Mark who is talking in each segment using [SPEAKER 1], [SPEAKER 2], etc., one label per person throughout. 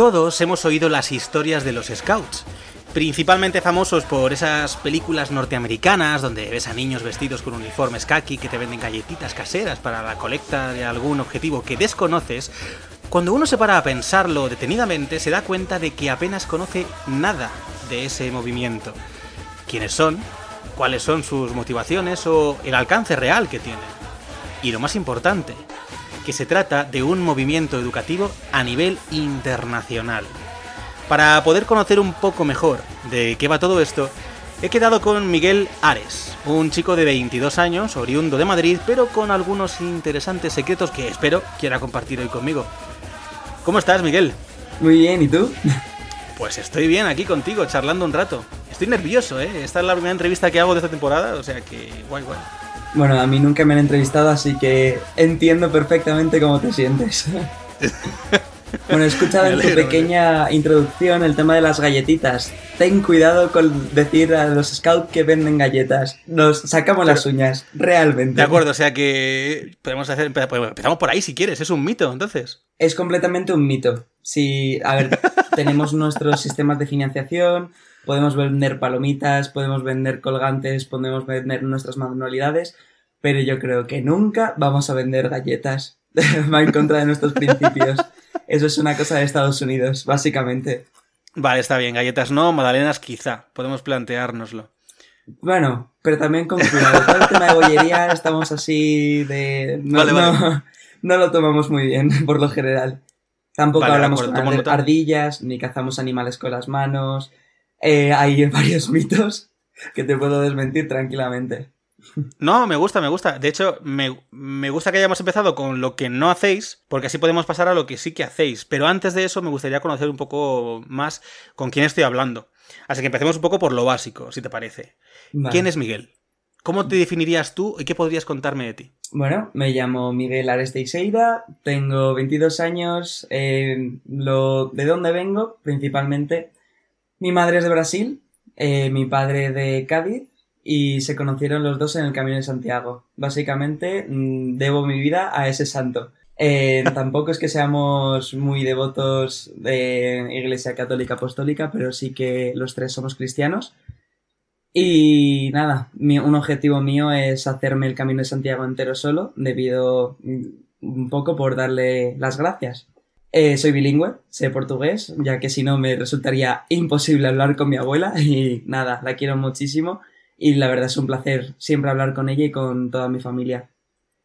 [SPEAKER 1] Todos hemos oído las historias de los Scouts, principalmente famosos por esas películas norteamericanas donde ves a niños vestidos con uniformes khaki que te venden galletitas caseras para la colecta de algún objetivo que desconoces. Cuando uno se para a pensarlo detenidamente, se da cuenta de que apenas conoce nada de ese movimiento. ¿Quiénes son? ¿Cuáles son sus motivaciones o el alcance real que tienen? Y lo más importante, que se trata de un movimiento educativo a nivel internacional. Para poder conocer un poco mejor de qué va todo esto, he quedado con Miguel Ares, un chico de 22 años, oriundo de Madrid, pero con algunos interesantes secretos que espero quiera compartir hoy conmigo. ¿Cómo estás, Miguel?
[SPEAKER 2] Muy bien, ¿y tú?
[SPEAKER 1] Pues estoy bien aquí contigo, charlando un rato. Estoy nervioso, ¿eh? Esta es la primera entrevista que hago de esta temporada, o sea que guay, guay.
[SPEAKER 2] Bueno, a mí nunca me han entrevistado, así que entiendo perfectamente cómo te sientes. bueno, he escuchado en tu pequeña introducción el tema de las galletitas. Ten cuidado con decir a los scouts que venden galletas. Nos sacamos las uñas, realmente.
[SPEAKER 1] De acuerdo, o sea que podemos hacer. Empezamos por ahí si quieres, es un mito, entonces.
[SPEAKER 2] Es completamente un mito. Si, a ver, tenemos nuestros sistemas de financiación, podemos vender palomitas, podemos vender colgantes, podemos vender nuestras manualidades, pero yo creo que nunca vamos a vender galletas. Va en contra de nuestros principios. Eso es una cosa de Estados Unidos, básicamente.
[SPEAKER 1] Vale, está bien. Galletas no, magdalenas quizá. Podemos planteárnoslo.
[SPEAKER 2] Bueno, pero también con cuidado. Todo el tema de bollería estamos así de... No, no, lo tomamos muy bien, por lo general. Tampoco hablamos con ardillas, ni cazamos animales con las manos, eh, hay varios mitos que te puedo desmentir tranquilamente.
[SPEAKER 1] No, me gusta, me gusta. De hecho, me, gusta que hayamos empezado con lo que no hacéis, porque así podemos pasar a lo que sí que hacéis. Pero antes de eso, me gustaría conocer un poco más con quién estoy hablando. Así que empecemos un poco por lo básico, si te parece. ¿Quién es Miguel? ¿Cómo te definirías tú y qué podrías contarme de ti?
[SPEAKER 2] Bueno, me llamo Miguel Ares Teixeira, tengo 22 años. Eh, lo, ¿De dónde vengo? Principalmente mi madre es de Brasil, eh, mi padre de Cádiz y se conocieron los dos en el Camino de Santiago. Básicamente mm, debo mi vida a ese santo. Eh, tampoco es que seamos muy devotos de Iglesia Católica Apostólica, pero sí que los tres somos cristianos. Y nada, un objetivo mío es hacerme el Camino de Santiago entero solo, debido mm, un poco por darle las gracias. Eh, soy bilingüe, sé portugués, ya que si no me resultaría imposible hablar con mi abuela y nada, la quiero muchísimo y la verdad es un placer siempre hablar con ella y con toda mi familia.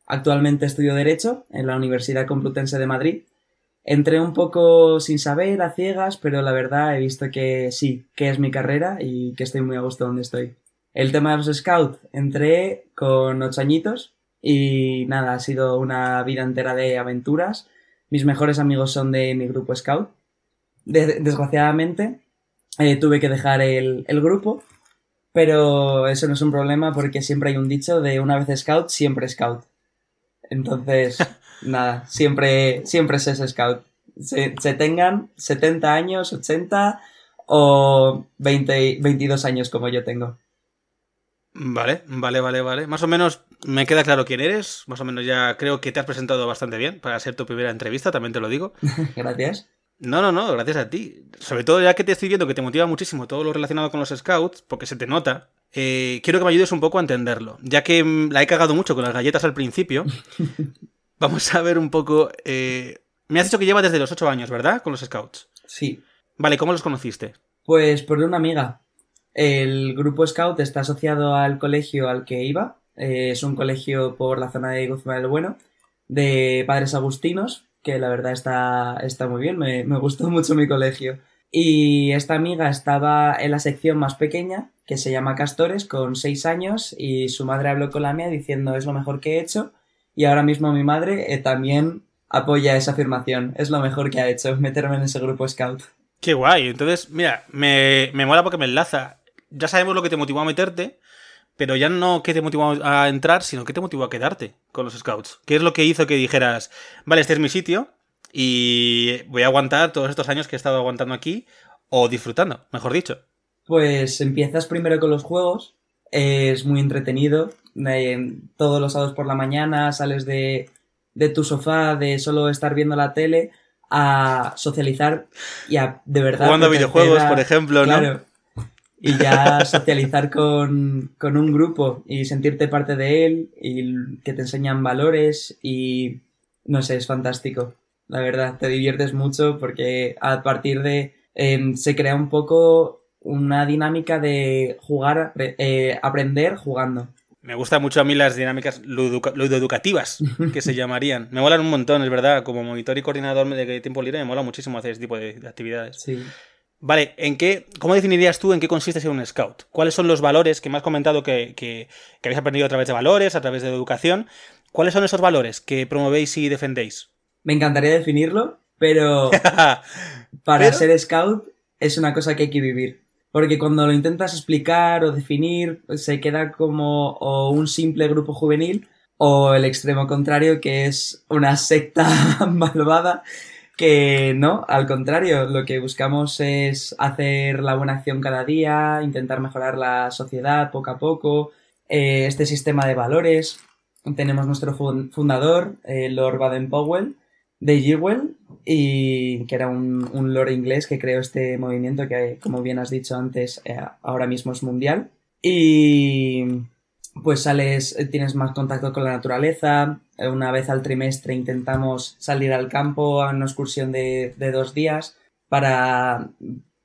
[SPEAKER 2] Actualmente estudio Derecho en la Universidad Complutense de Madrid. Entré un poco sin saber, a ciegas, pero la verdad he visto que sí, que es mi carrera y que estoy muy a gusto donde estoy. El tema de los scouts, entré con ocho añitos y nada, ha sido una vida entera de aventuras mis mejores amigos son de mi grupo Scout. desgraciadamente, eh, tuve que dejar el, grupo, pero eso no es un problema porque siempre hay un dicho de una vez Scout, siempre Scout. Entonces, nada, siempre, siempre es ese Scout. Se, tengan 70 años, 80 o 20, 22 años como yo tengo.
[SPEAKER 1] Vale, vale, vale, vale. Más o menos me queda claro quién eres. Más o menos ya creo que te has presentado bastante bien para ser tu primera entrevista, también te lo digo.
[SPEAKER 2] gracias.
[SPEAKER 1] No, no, no, gracias a ti. Sobre todo ya que te estoy viendo que te motiva muchísimo todo lo relacionado con los scouts, porque se te nota. Eh, quiero que me ayudes un poco a entenderlo. Ya que mm, la he cagado mucho con las galletas al principio, vamos a ver un poco... Eh, me has dicho que lleva desde los 8 años, ¿verdad? Con los scouts.
[SPEAKER 2] Sí.
[SPEAKER 1] Vale, ¿cómo los conociste?
[SPEAKER 2] Pues por una amiga. El grupo Scout está asociado al colegio al que iba. Eh, es un colegio por la zona de Guzmán del Bueno, de padres agustinos, que la verdad está, está muy bien, me, me gustó mucho mi colegio. Y esta amiga estaba en la sección más pequeña, que se llama Castores, con seis años, y su madre habló con la mía diciendo es lo mejor que he hecho. Y ahora mismo mi madre eh, también apoya esa afirmación. Es lo mejor que ha hecho, meterme en ese grupo scout.
[SPEAKER 1] Qué guay. Entonces, mira, me, me mola porque me enlaza. Ya sabemos lo que te motivó a meterte, pero ya no qué te motivó a entrar, sino qué te motivó a quedarte con los scouts. ¿Qué es lo que hizo que dijeras, vale, este es mi sitio y voy a aguantar todos estos años que he estado aguantando aquí o disfrutando, mejor dicho?
[SPEAKER 2] Pues empiezas primero con los juegos, es muy entretenido. Eh, todos los sábados por la mañana sales de, de tu sofá, de solo estar viendo la tele, a socializar y a de verdad.
[SPEAKER 1] Jugando a videojuegos, por ejemplo, ¿no?
[SPEAKER 2] Y ya socializar con, con un grupo y sentirte parte de él y que te enseñan valores y no sé, es fantástico. La verdad, te diviertes mucho porque a partir de em, se crea un poco una dinámica de jugar, eh, aprender jugando.
[SPEAKER 1] Me gustan mucho a mí las dinámicas ludoeducativas, que se llamarían. Me molan un montón, es verdad. Como monitor y coordinador de tiempo libre, me mola muchísimo hacer ese tipo de, actividades.
[SPEAKER 2] Sí.
[SPEAKER 1] Vale, ¿en qué, ¿cómo definirías tú en qué consiste ser un scout? ¿Cuáles son los valores que me has comentado que, que, que habéis aprendido a través de valores, a través de educación? ¿Cuáles son esos valores que promovéis y defendéis?
[SPEAKER 2] Me encantaría definirlo, pero para ser scout es una cosa que hay que vivir. Porque cuando lo intentas explicar o definir, se queda como o un simple grupo juvenil o el extremo contrario, que es una secta malvada que no, al contrario, lo que buscamos es hacer la buena acción cada día, intentar mejorar la sociedad poco a poco, eh, este sistema de valores. Tenemos nuestro fundador, eh, Lord Baden-Powell, de Jewel, y que era un, un lord inglés que creó este movimiento que, como bien has dicho antes, eh, ahora mismo es mundial. Y pues sales, tienes más contacto con la naturaleza. Una vez al trimestre intentamos salir al campo a una excursión de, de dos días para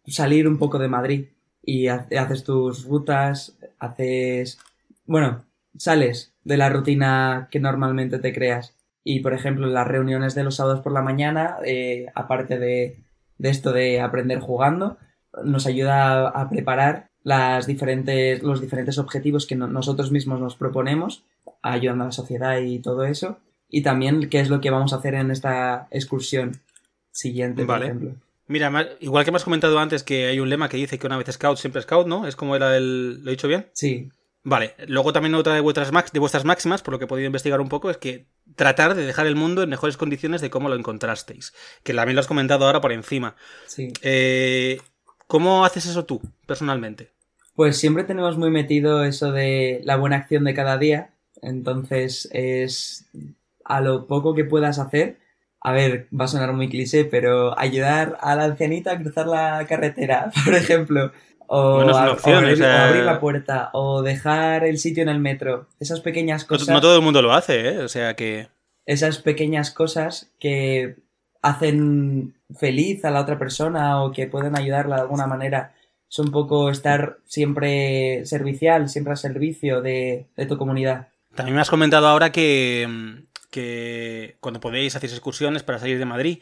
[SPEAKER 2] salir un poco de Madrid. Y haces tus rutas, haces... Bueno, sales de la rutina que normalmente te creas. Y, por ejemplo, las reuniones de los sábados por la mañana, eh, aparte de, de, esto de aprender jugando, nos ayuda a, preparar las diferentes, los diferentes objetivos que nosotros mismos nos proponemos, ayudando a la sociedad y todo eso. Y también qué es lo que vamos a hacer en esta excursión siguiente, por ejemplo.
[SPEAKER 1] Mira, igual que me has comentado antes que hay un lema que dice que una vez scout, siempre scout, ¿no? ¿Es como era el... ¿Lo he dicho bien?
[SPEAKER 2] Sí.
[SPEAKER 1] Vale, luego también otra de vuestras, de vuestras máximas, por lo que he podido investigar un poco, es que tratar de dejar el mundo en mejores condiciones de cómo lo encontrasteis. Que también lo has comentado ahora por encima.
[SPEAKER 2] Sí.
[SPEAKER 1] Eh, ¿Cómo haces eso tú, personalmente?
[SPEAKER 2] Pues siempre tenemos muy metido eso de la buena acción de cada día. Entonces es a lo poco que puedas hacer. A ver, va a sonar muy cliché, pero ayudar a la ancianita a cruzar la carretera, por ejemplo o, abrir, la puerta, o dejar el sitio en el metro. Esas pequeñas cosas.
[SPEAKER 1] No, todo el mundo lo hace, ¿eh? O sea que.
[SPEAKER 2] Esas pequeñas cosas que hacen feliz a la otra persona o que pueden ayudarla de alguna manera. Es un poco estar siempre servicial, siempre al servicio de, tu comunidad.
[SPEAKER 1] También me has comentado ahora que, que cuando podéis hacer excursiones para salir de Madrid,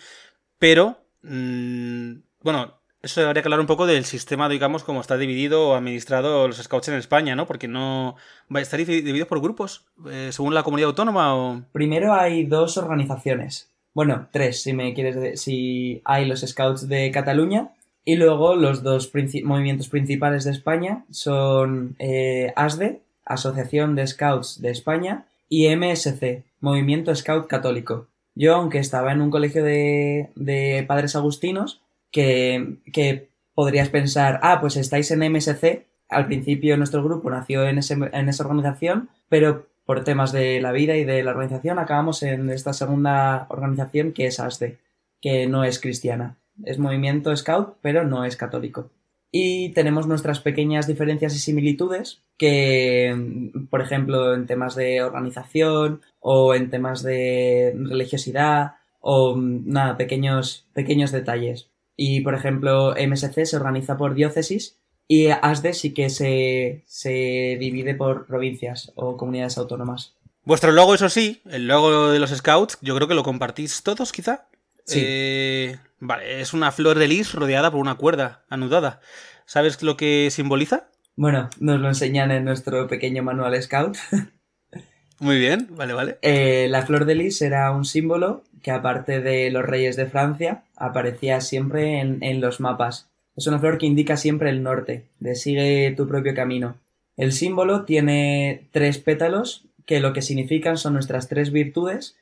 [SPEAKER 1] pero, mm, bueno, eso habría que hablar un poco del sistema, digamos, como está dividido o administrado los scouts en España, ¿no? Porque no. ¿Va a estar dividido por grupos? Eh, según la comunidad autónoma o.
[SPEAKER 2] Primero hay dos organizaciones. Bueno, tres, si me quieres. decir. Si hay los scouts de Cataluña. Y luego los dos movimientos principales de España son eh, ASDE, Asociación de Scouts de España, y MSC, Movimiento Scout Católico. Yo, aunque estaba en un colegio de, de padres agustinos, que, podrías pensar, ah, pues estáis en MSC, al principio nuestro grupo nació en, en esa organización, pero por temas de la vida y de la organización acabamos en esta segunda organización que es ASDE, que no es cristiana. Es movimiento scout, pero no es católico. Y tenemos nuestras pequeñas diferencias y similitudes que, por ejemplo, en temas de organización o en temas de religiosidad o nada, pequeños, pequeños detalles. Y, por ejemplo, MSC se organiza por diócesis y ASDE sí que se, se divide por provincias o comunidades autónomas.
[SPEAKER 1] Vuestro logo, eso sí, el logo de los Scouts, yo creo que lo compartís todos, quizá.
[SPEAKER 2] Sí.
[SPEAKER 1] Eh, vale, es una flor de lis rodeada por una cuerda anudada. ¿Sabes lo que simboliza?
[SPEAKER 2] Bueno, nos lo enseñan en nuestro pequeño manual Scout.
[SPEAKER 1] Muy bien, vale, vale.
[SPEAKER 2] Eh, la flor de lis era un símbolo que aparte de los reyes de Francia, aparecía siempre en, en los mapas. Es una flor que indica siempre el norte, de sigue tu propio camino. El símbolo tiene tres pétalos que lo que significan son nuestras tres virtudes,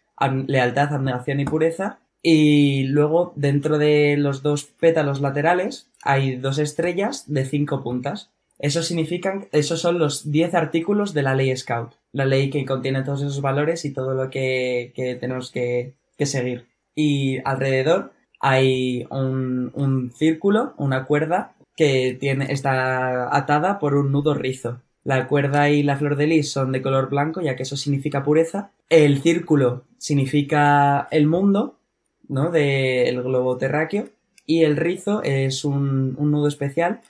[SPEAKER 2] lealtad, abnegación y pureza, y luego dentro de los dos pétalos laterales hay dos estrellas de cinco puntas. Eso significan, esos son los diez artículos de la ley Scout, la ley que contiene todos esos valores y todo lo que, tenemos que, seguir. Y alrededor hay un, un círculo, una cuerda que tiene, está atada por un nudo rizo. La cuerda y la flor de lis son de color blanco, ya que eso significa pureza. El círculo significa el mundo, ¿no? Del globo terráqueo. Y el rizo es un, nudo especial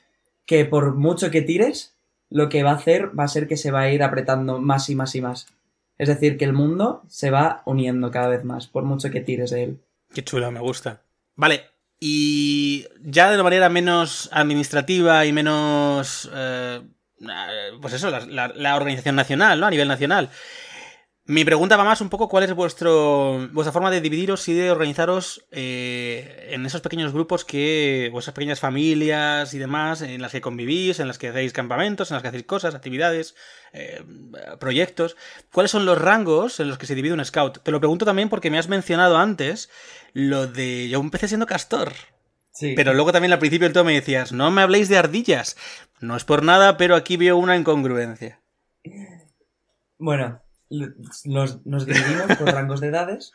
[SPEAKER 2] que por mucho que tires, lo que va a hacer va a ser que se va a ir apretando más y más y más. Es decir, que el mundo se va uniendo cada vez más, por mucho que tires de él.
[SPEAKER 1] Qué chulo, me gusta. Vale, y ya de una manera menos administrativa y menos eh, pues eso, la, organización nacional, ¿no? A nivel nacional. Mi pregunta va más un poco cuál es vuestro, vuestra forma de dividiros y de organizaros eh, en esos pequeños grupos que, vuestras pequeñas familias y demás, en las que convivís, en las que hacéis campamentos, en las que hacéis cosas, actividades, eh, proyectos. ¿Cuáles son los rangos en los que se divide un scout? Te lo pregunto también porque me has mencionado antes lo de yo empecé siendo castor. Pero luego también al principio del todo me decías, no me habléis de ardillas. No es por nada, pero aquí veo una incongruencia.
[SPEAKER 2] Bueno, nos, dividimos por rangos de edades.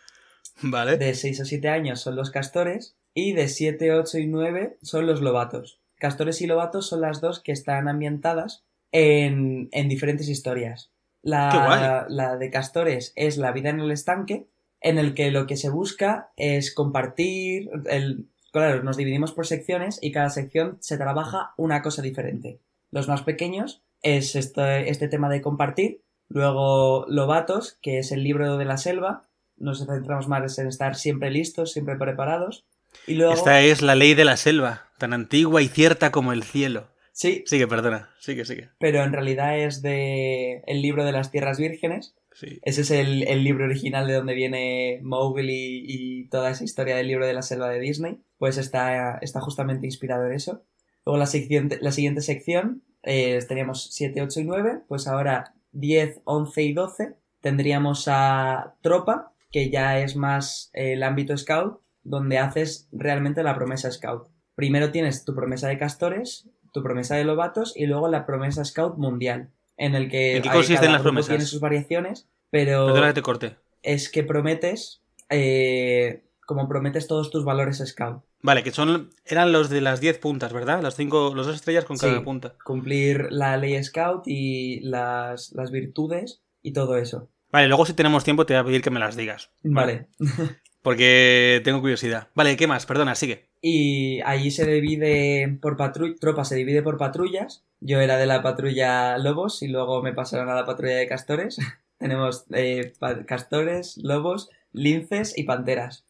[SPEAKER 1] Vale.
[SPEAKER 2] De 6 a 7 años son los castores y de 7, 8 y 9 son los lobatos. Castores y lobatos son las dos que están ambientadas en, diferentes historias. La, la de castores es la vida en el estanque, en el que lo que se busca es compartir, el, Claro, nos dividimos por secciones y cada sección se trabaja una cosa diferente. Los más pequeños es este, este tema de compartir. Luego Lobatos, que es el libro de la selva. Nos centramos más en estar siempre listos, siempre preparados. Y luego...
[SPEAKER 1] Esta es la ley de la selva, tan antigua y cierta como el cielo.
[SPEAKER 2] Sí.
[SPEAKER 1] Sigue, perdona. Sigue, sigue.
[SPEAKER 2] Pero en realidad es de el libro de las tierras vírgenes, ese es el, libro original de donde viene Mowgli y toda esa historia del libro de la selva de Disney. Pues está, está justamente inspirado en eso. Luego la, siguiente, la siguiente sección, eh, teníamos 7, 8 y 9. Pues ahora 10, 11 y 12 tendríamos a Tropa, que ya es más el ámbito scout, donde haces realmente la promesa scout. Primero tienes tu promesa de castores, tu promesa de lobatos y luego la promesa scout mundial en el que
[SPEAKER 1] ¿En qué consisten las promesas?
[SPEAKER 2] tiene sus variaciones, pero
[SPEAKER 1] Perdona que te corte.
[SPEAKER 2] es que prometes, eh, como prometes todos tus valores scout.
[SPEAKER 1] Vale, que son eran los de las 10 puntas, ¿verdad? Las cinco, los dos estrellas con cada punta.
[SPEAKER 2] Cumplir la ley scout y las, las virtudes y todo eso.
[SPEAKER 1] Vale, luego si tenemos tiempo te voy a pedir que me las digas.
[SPEAKER 2] Vale.
[SPEAKER 1] Porque tengo curiosidad. Vale, ¿qué más? Perdona, sigue.
[SPEAKER 2] Y allí se divide por patrullas, tropa se divide por patrullas. Yo era de la patrulla Lobos y luego me pasaron a la patrulla de castores. Tenemos eh, castores, lobos, linces y panteras.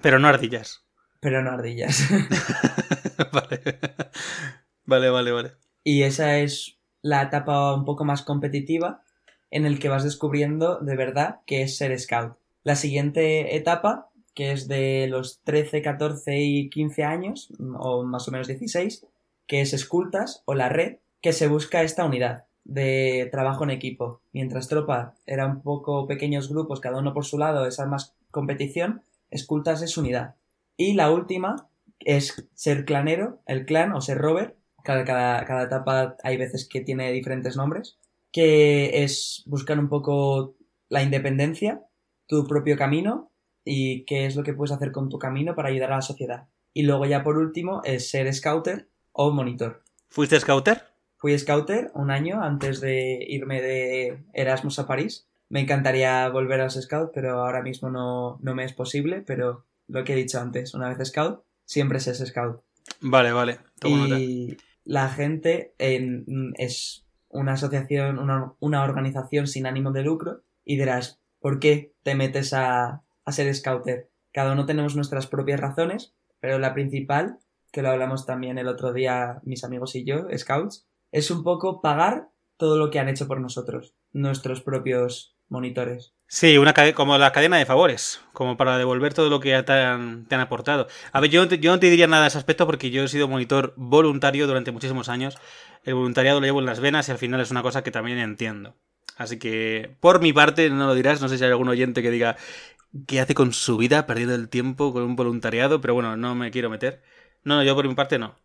[SPEAKER 1] Pero no ardillas.
[SPEAKER 2] Pero no ardillas.
[SPEAKER 1] vale. Vale, vale, vale.
[SPEAKER 2] Y esa es la etapa un poco más competitiva en el que vas descubriendo de verdad que es ser scout. La siguiente etapa, que es de los 13, 14 y 15 años, o más o menos 16, que es escultas o la red, que se busca esta unidad de trabajo en equipo. Mientras tropa era un poco pequeños grupos, cada uno por su lado, esa más competición, escultas es unidad. Y la última es ser clanero, el clan o ser rover. Cada, cada, cada etapa hay veces que tiene diferentes nombres. Que es buscar un poco la independencia tu propio camino y qué es lo que puedes hacer con tu camino para ayudar a la sociedad. Y luego ya por último es ser scouter o monitor.
[SPEAKER 1] ¿Fuiste scouter?
[SPEAKER 2] Fui scouter un año antes de irme de Erasmus a París. Me encantaría volver a los scouts, pero ahora mismo no, no me es posible, pero lo que he dicho antes, una vez scout, siempre es scout.
[SPEAKER 1] Vale, vale.
[SPEAKER 2] y la gente en, es una asociación, una, una organización sin ánimo de lucro y dirás, ¿por qué te metes a, ser scouter? Cada uno tenemos nuestras propias razones, pero la principal, que lo hablamos también el otro día mis amigos y yo, scouts, es un poco pagar todo lo que han hecho por nosotros, nuestros propios monitores.
[SPEAKER 1] Sí, una como la cadena de favores, como para devolver todo lo que te han, aportado. A ver, yo, yo no te diría nada de ese aspecto porque yo he sido monitor voluntario durante muchísimos años. El voluntariado lo llevo en las venas y al final es una cosa que también entiendo. Así que, por mi parte, no lo dirás. No sé si hay algún oyente que diga qué hace con su vida perdiendo el tiempo con un voluntariado, pero bueno, no me quiero meter. No, no, yo por mi parte no.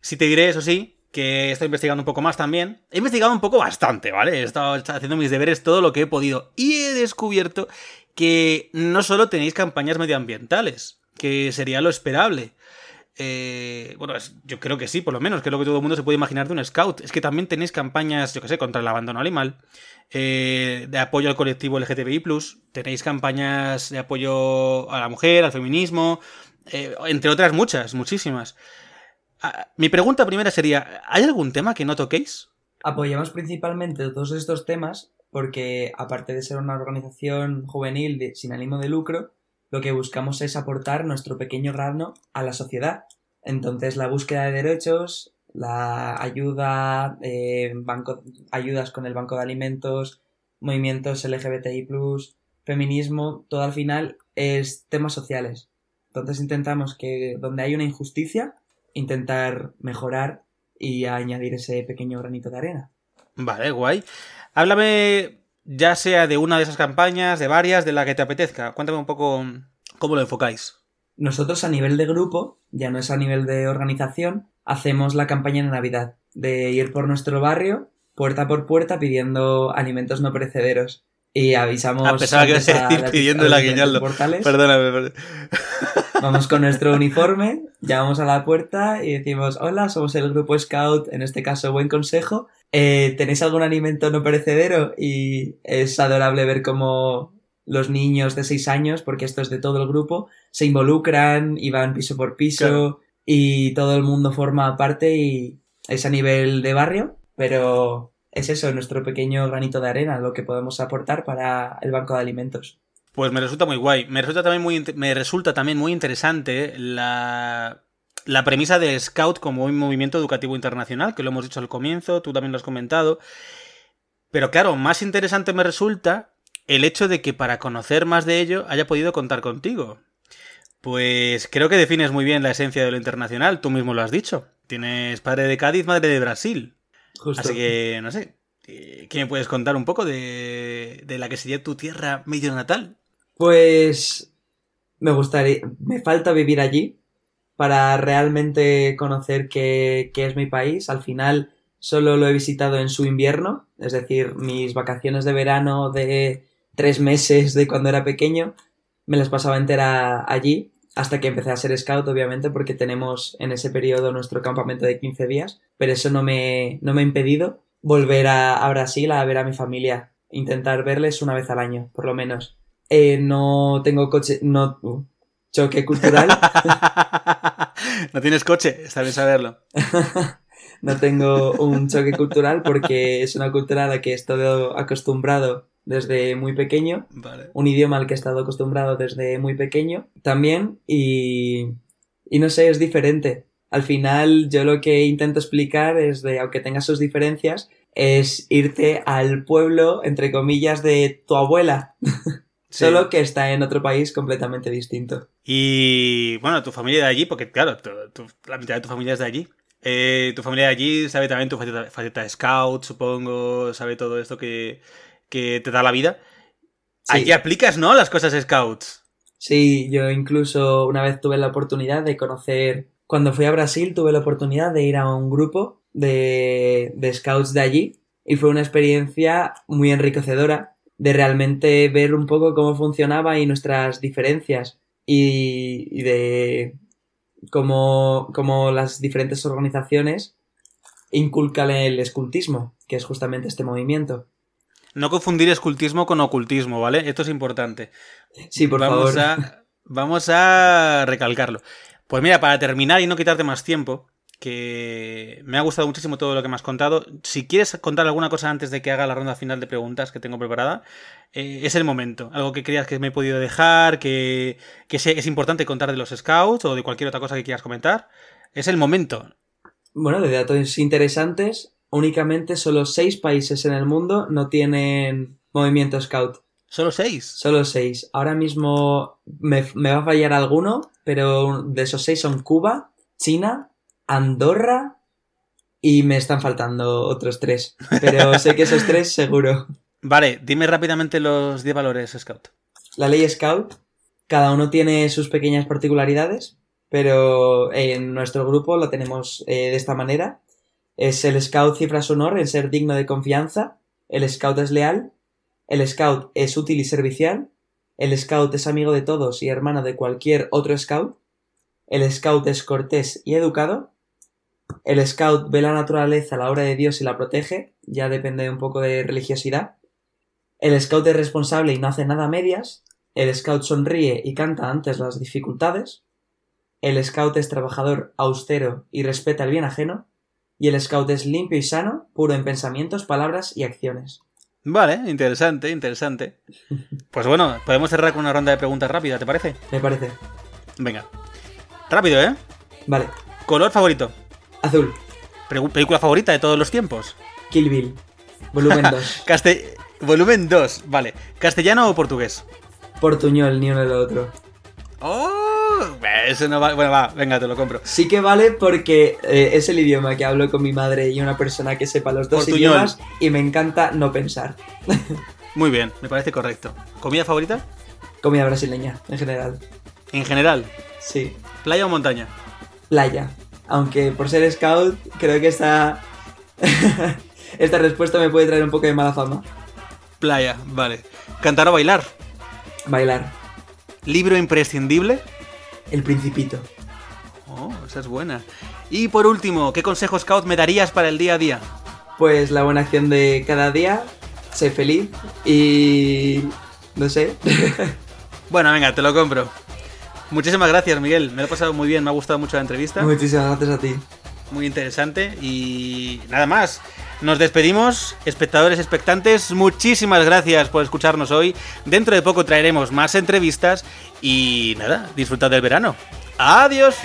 [SPEAKER 1] Si te diré, eso sí, que estoy investigando un poco más también. He investigado un poco bastante, ¿vale? He estado haciendo mis deberes todo lo que he podido y he descubierto que no solo tenéis campañas medioambientales, que sería lo esperable. Eh, bueno, yo creo que sí, por lo menos, que es lo que todo el mundo se puede imaginar de un scout. Es que también tenéis campañas, yo que sé, contra el abandono animal, eh, de apoyo al colectivo LGTBI, tenéis campañas de apoyo a la mujer, al feminismo, eh, entre otras muchas, muchísimas. Ah, mi pregunta primera sería, ¿hay algún tema que no toquéis?
[SPEAKER 2] Apoyamos principalmente todos estos temas porque, aparte de ser una organización juvenil sin ánimo de lucro, lo que buscamos es aportar nuestro pequeño grano a la sociedad. Entonces, la búsqueda de derechos, la ayuda, eh, ayudas con el Banco de Alimentos, movimientos LGBTI, feminismo, todo al final es temas sociales. Entonces intentamos que donde hay una injusticia, intentar mejorar y añadir ese pequeño granito de arena.
[SPEAKER 1] Vale, guay. Háblame ya sea de una de esas campañas, de varias, de la que te apetezca. Cuéntame un poco cómo lo enfocáis.
[SPEAKER 2] Nosotros a nivel de grupo, ya no es a nivel de organización, hacemos la campaña de Navidad, de ir por nuestro barrio, puerta por puerta, pidiendo alimentos no perecederos. Y avisamos.
[SPEAKER 1] A pesar que a pidiendo el aguinaldo. Perdóname, perdóname.
[SPEAKER 2] Vamos con nuestro uniforme, llamamos a la puerta y decimos: Hola, somos el grupo Scout, en este caso, Buen Consejo. Eh, ¿Tenéis algún alimento no perecedero? Y es adorable ver cómo los niños de 6 años, porque esto es de todo el grupo, se involucran y van piso por piso y todo el mundo forma parte y es a nivel de barrio, pero es eso, nuestro pequeño granito de arena, lo que podemos aportar para el banco de alimentos.
[SPEAKER 1] Pues me resulta muy guay. Me resulta también muy, me resulta también muy interesante la, la premisa del Scout como un movimiento educativo internacional, que lo hemos dicho al comienzo, tú también lo has comentado. Pero claro, más interesante me resulta el hecho de que para conocer más de ello haya podido contar contigo. Pues creo que defines muy bien la esencia de lo internacional, tú mismo lo has dicho. Tienes padre de Cádiz, madre de Brasil. Así que, no sé, ¿qué me puedes contar un poco de, de la que sería tu tierra medio natal?
[SPEAKER 2] Pues me gustaría, me falta vivir allí para realmente conocer qué, es mi país. Al final solo lo he visitado en su invierno, es decir, mis vacaciones de verano de tres meses de cuando era pequeño, me las pasaba entera allí, hasta que empecé a ser scout, obviamente, porque tenemos en ese periodo nuestro campamento de 15 días, pero eso no me, no me ha impedido volver a, Brasil a ver a mi familia, intentar verles una vez al año, por lo menos. Eh, no tengo coche, no, uh, choque cultural.
[SPEAKER 1] no tienes coche, está bien saberlo.
[SPEAKER 2] no tengo un choque cultural porque es una cultura a la que he estado acostumbrado desde muy pequeño. Un idioma al que he estado acostumbrado desde muy pequeño también. Y, y no sé, es diferente. Al final, yo lo que intento explicar es de, aunque tenga sus diferencias, es irte al pueblo, entre comillas, de tu abuela. Solo que está en otro país completamente distinto.
[SPEAKER 1] Y bueno, tu familia de allí, porque claro, la mitad de tu familia es de allí. Eh, tu familia de allí sabe también tu faceta, de scout, supongo, sabe todo esto que, que te da la vida. Allí aplicas, ¿no? Las cosas scouts.
[SPEAKER 2] Sí, yo incluso una vez tuve la oportunidad de conocer, cuando fui a Brasil tuve la oportunidad de ir a un grupo de, de scouts de allí y fue una experiencia muy enriquecedora de realmente ver un poco cómo funcionaba y nuestras diferencias y, y de cómo, cómo, las diferentes organizaciones inculcan el escultismo, que es justamente este movimiento.
[SPEAKER 1] No confundir escultismo con ocultismo, ¿vale? Esto es importante.
[SPEAKER 2] Sí, por
[SPEAKER 1] vamos
[SPEAKER 2] favor.
[SPEAKER 1] A, vamos a recalcarlo. Pues mira, para terminar y no quitarte más tiempo, que me ha gustado muchísimo todo lo que me has contado. Si quieres contar alguna cosa antes de que haga la ronda final de preguntas que tengo preparada, eh, es el momento. Algo que creas que me he podido dejar, que, que es importante contar de los scouts o de cualquier otra cosa que quieras comentar. Es el momento.
[SPEAKER 2] Bueno, de datos interesantes, únicamente solo seis países en el mundo no tienen movimiento scout.
[SPEAKER 1] ¿Solo seis?
[SPEAKER 2] Solo seis. Ahora mismo me, me va a fallar alguno, pero de esos seis son Cuba, China, Andorra y me están faltando otros tres. Pero sé que esos tres seguro.
[SPEAKER 1] Vale, dime rápidamente los 10 valores Scout.
[SPEAKER 2] La ley Scout, cada uno tiene sus pequeñas particularidades, pero en nuestro grupo lo tenemos eh, de esta manera. Es el Scout cifra su honor en ser digno de confianza, el Scout es leal, el Scout es útil y servicial, el Scout es amigo de todos y hermano de cualquier otro Scout, el Scout es cortés y educado, el Scout ve la naturaleza la obra de Dios y la protege, ya depende un poco de religiosidad, el Scout es responsable y no hace nada a medias, el Scout sonríe y canta antes las dificultades, el Scout es trabajador, austero y respeta el bien ajeno, y el Scout es limpio y sano, puro en pensamientos, palabras y acciones.
[SPEAKER 1] Vale, interesante, interesante. Pues bueno, podemos cerrar con una ronda de preguntas rápida, ¿te parece?
[SPEAKER 2] Me parece.
[SPEAKER 1] Venga. Rápido, ¿eh?
[SPEAKER 2] Vale.
[SPEAKER 1] ¿Color favorito?
[SPEAKER 2] Azul.
[SPEAKER 1] ¿Película favorita de todos los tiempos?
[SPEAKER 2] Kill Bill. Volumen 2.
[SPEAKER 1] Caste- Volumen 2, vale. ¿Castellano o portugués?
[SPEAKER 2] Portuñol, ni uno ni lo otro.
[SPEAKER 1] ¡Oh! Eso no va. Bueno, va, venga, te lo compro.
[SPEAKER 2] Sí que vale porque eh, es el idioma que hablo con mi madre y una persona que sepa los dos
[SPEAKER 1] Portuñol.
[SPEAKER 2] idiomas y me encanta no pensar.
[SPEAKER 1] Muy bien, me parece correcto. ¿Comida favorita?
[SPEAKER 2] Comida brasileña, en general.
[SPEAKER 1] En general,
[SPEAKER 2] Sí.
[SPEAKER 1] ¿playa o montaña?
[SPEAKER 2] Playa. Aunque por ser scout, creo que esta... esta respuesta me puede traer un poco de mala fama.
[SPEAKER 1] Playa, vale. ¿Cantar o bailar?
[SPEAKER 2] Bailar.
[SPEAKER 1] ¿Libro imprescindible?
[SPEAKER 2] El principito.
[SPEAKER 1] Oh, esa es buena. Y por último, ¿qué consejo scout me darías para el día a día?
[SPEAKER 2] Pues la buena acción de cada día, sé feliz y... no sé.
[SPEAKER 1] Bueno, venga, te lo compro. Muchísimas gracias, Miguel. Me lo he pasado muy bien, me ha gustado mucho la entrevista.
[SPEAKER 2] Muchísimas gracias a ti.
[SPEAKER 1] Muy interesante. Y nada más. Nos despedimos, espectadores expectantes. Muchísimas gracias por escucharnos hoy. Dentro de poco traeremos más entrevistas. Y nada, disfrutad del verano. Adiós.